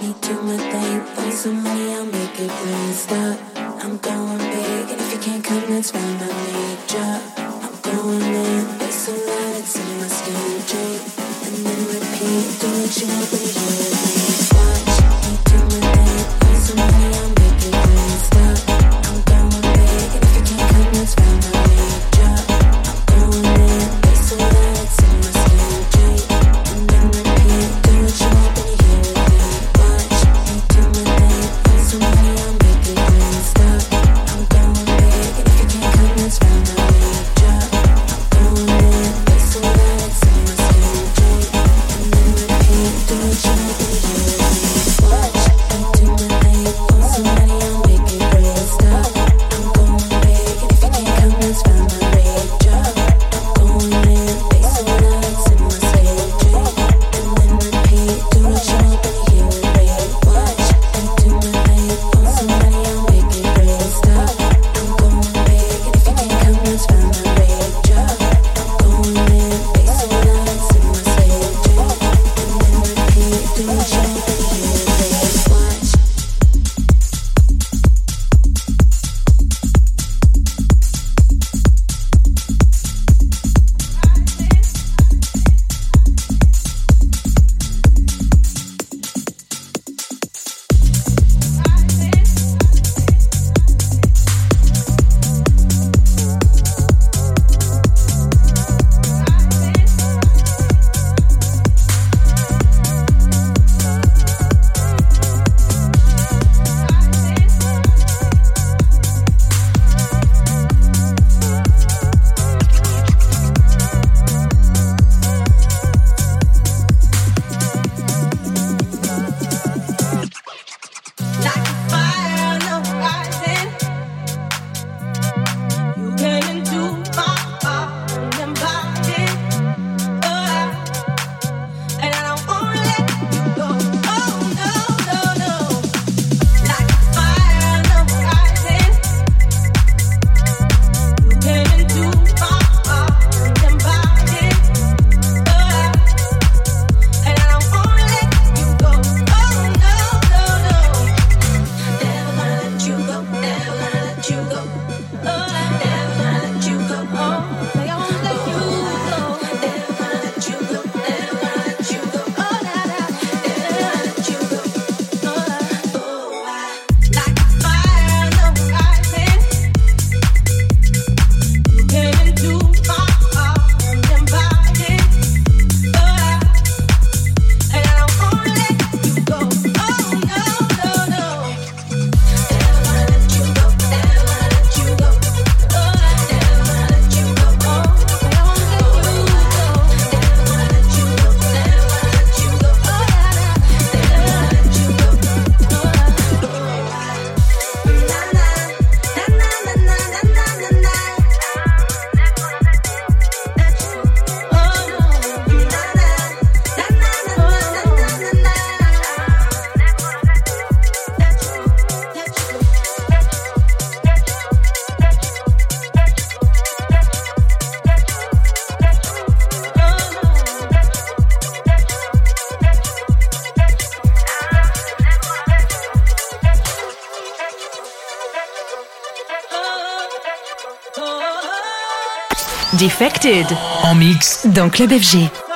Me do my thing, find some money, I'll make it rain. Stop, I'm going big, and if you can't come, that's fine by me. Drop, I'm going in, it's so loud, it's in my skin. Drink, and then repeat, do what you want, but you Defected. En mix. Dans Club FG.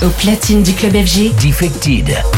Au platine du club FG. Defected.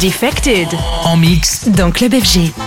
Defected. En mix. Dans Club FG.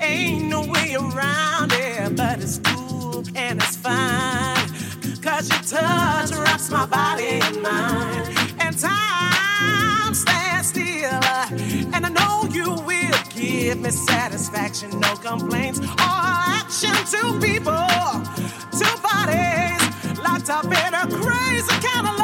Ain't no way around it, but it's cool and it's fine. Cause your touch wraps my body in mine. And time stands still. Uh, and I know you will give me satisfaction. No complaints or action. Two people, two bodies, locked up in a crazy kind of love.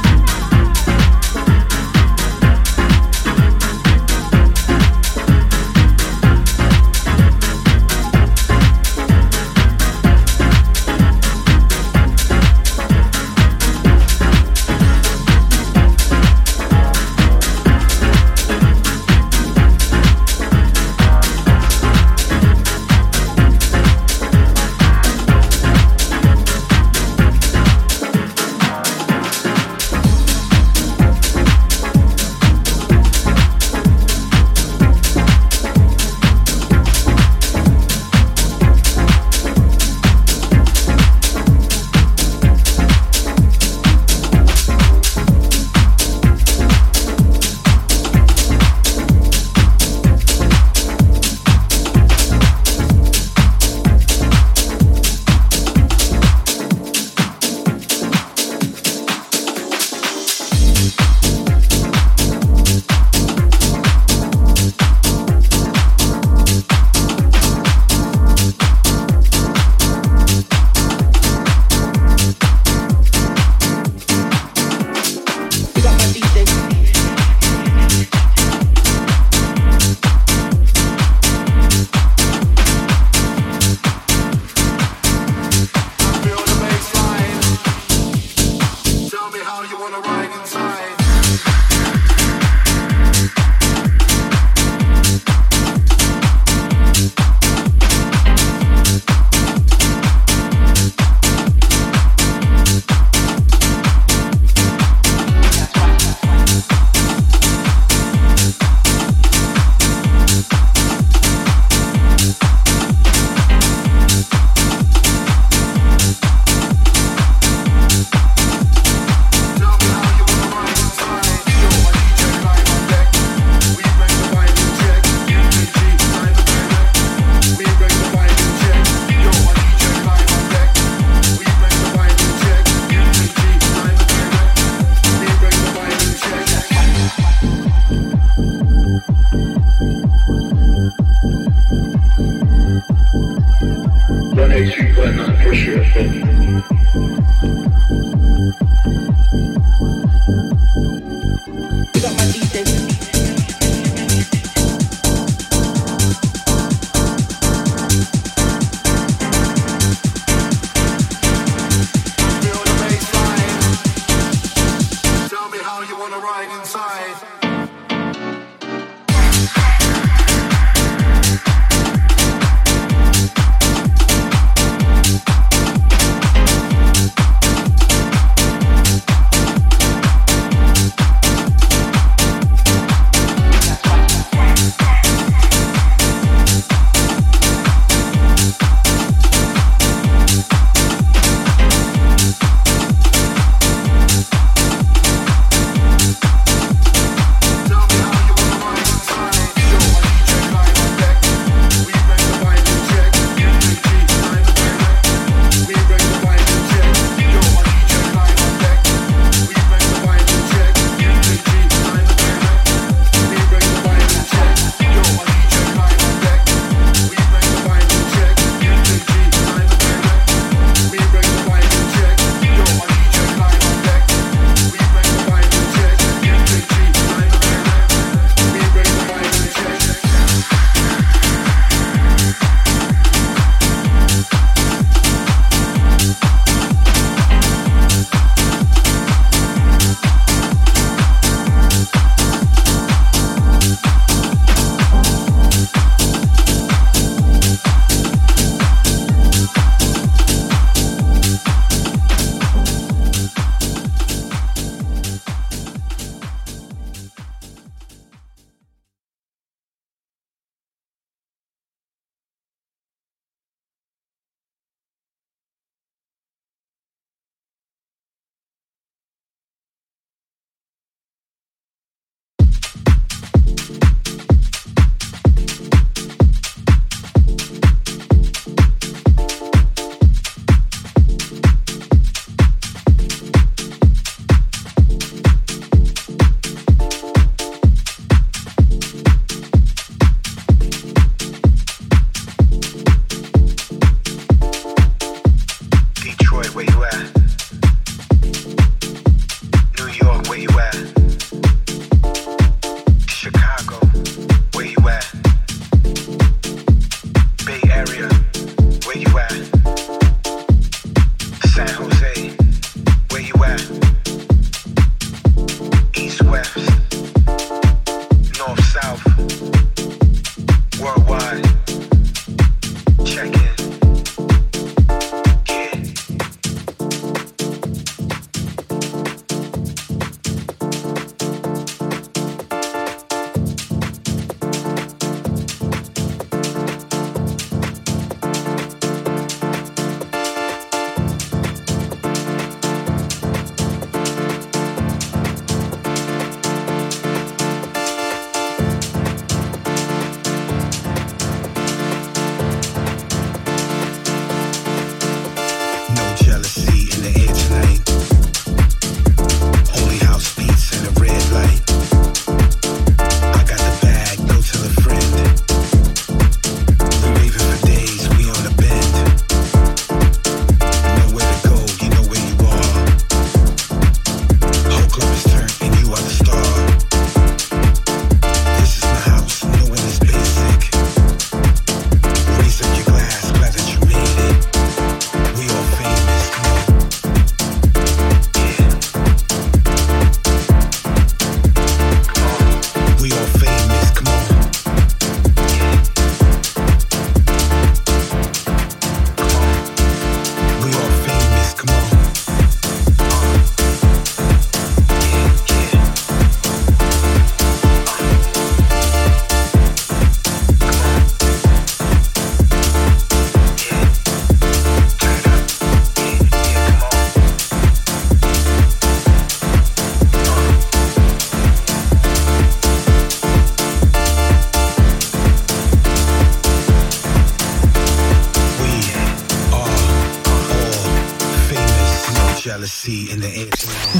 wanna ride inside.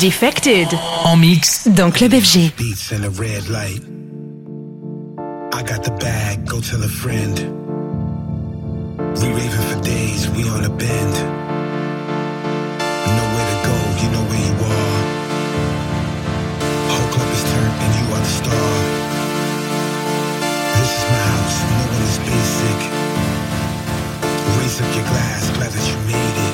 Defected. En mix. Dans Club FG. Beats and a red light. I got the bag, go tell a friend. We raving for days, we on a bend. Nowhere to go, you know where you are. Whole club is turned and you are the star. This is my house, no one is basic. Raise up your glass, glad that you made it.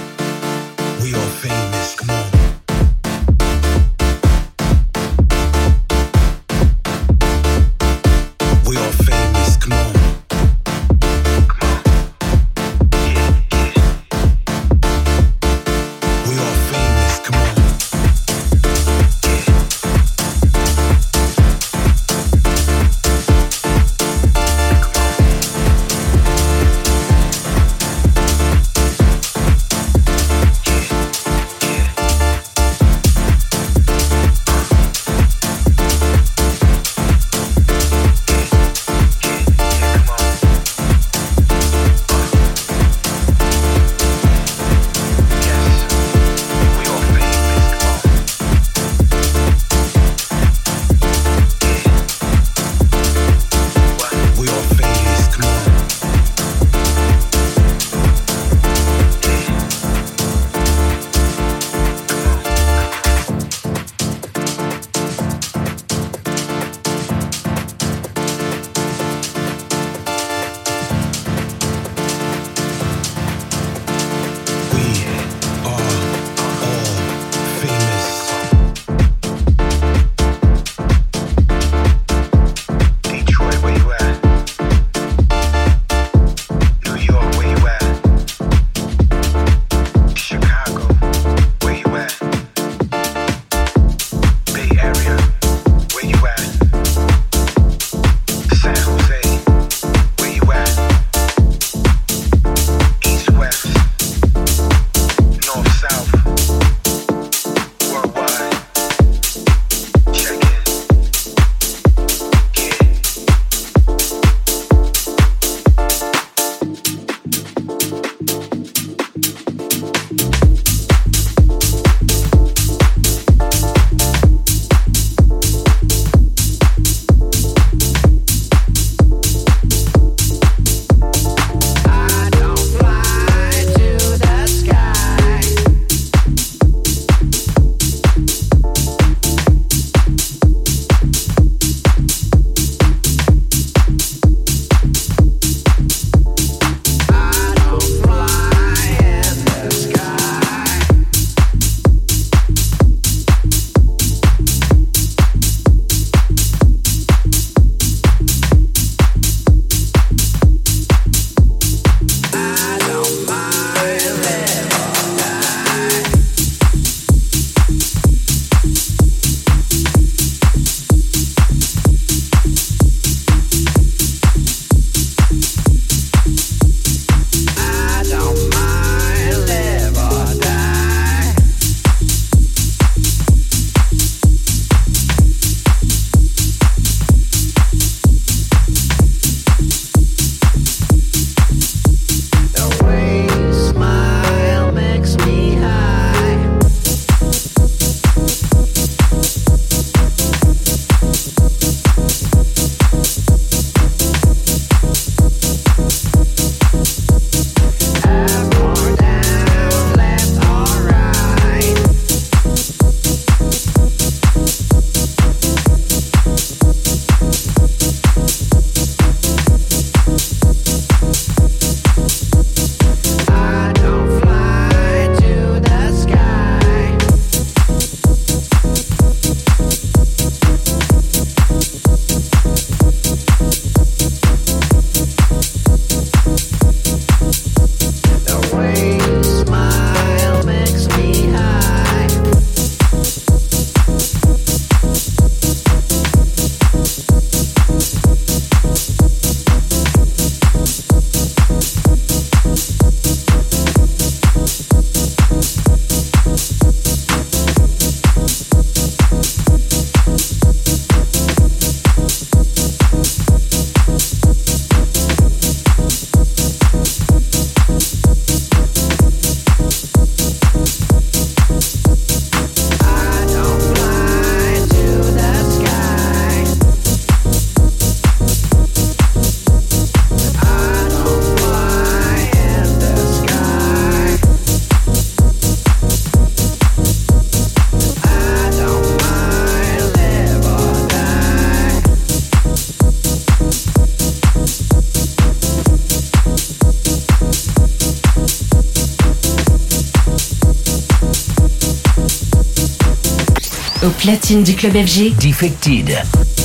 Platine du club FG. Defected.